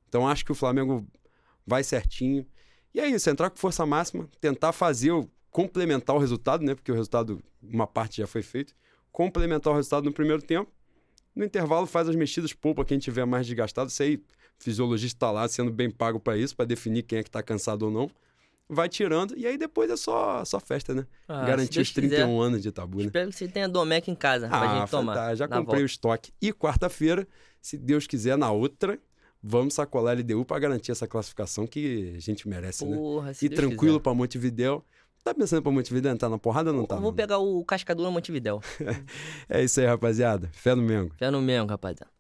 Então acho que o Flamengo vai certinho. E é isso, entrar com força máxima, tentar fazer o complementar o resultado, né? Porque o resultado, uma parte já foi feito. Complementar o resultado no primeiro tempo no intervalo, faz as mexidas, poupa quem tiver mais desgastado. Isso aí, o fisiologista está lá sendo bem pago para isso, para definir quem é que está cansado ou não. Vai tirando, e aí depois é só, só festa, né? Ah, Garantir os 31 quiser, anos de tabu, né? Espero que você tenha Domec em casa ah, pra gente tomar. Tá, já comprei volta. o estoque. E quarta-feira, se Deus quiser, na outra, vamos sacolar a LDU para garantir essa classificação que a gente merece, né? Porra, né? E Deus tranquilo para Montevidéu. Tá pensando pra Montevidéu entrar na porrada ou não tá? Vou pegar o cascador Montevidéu. é isso aí, rapaziada. Fé no Mengo. Fé no Mengo, rapaziada.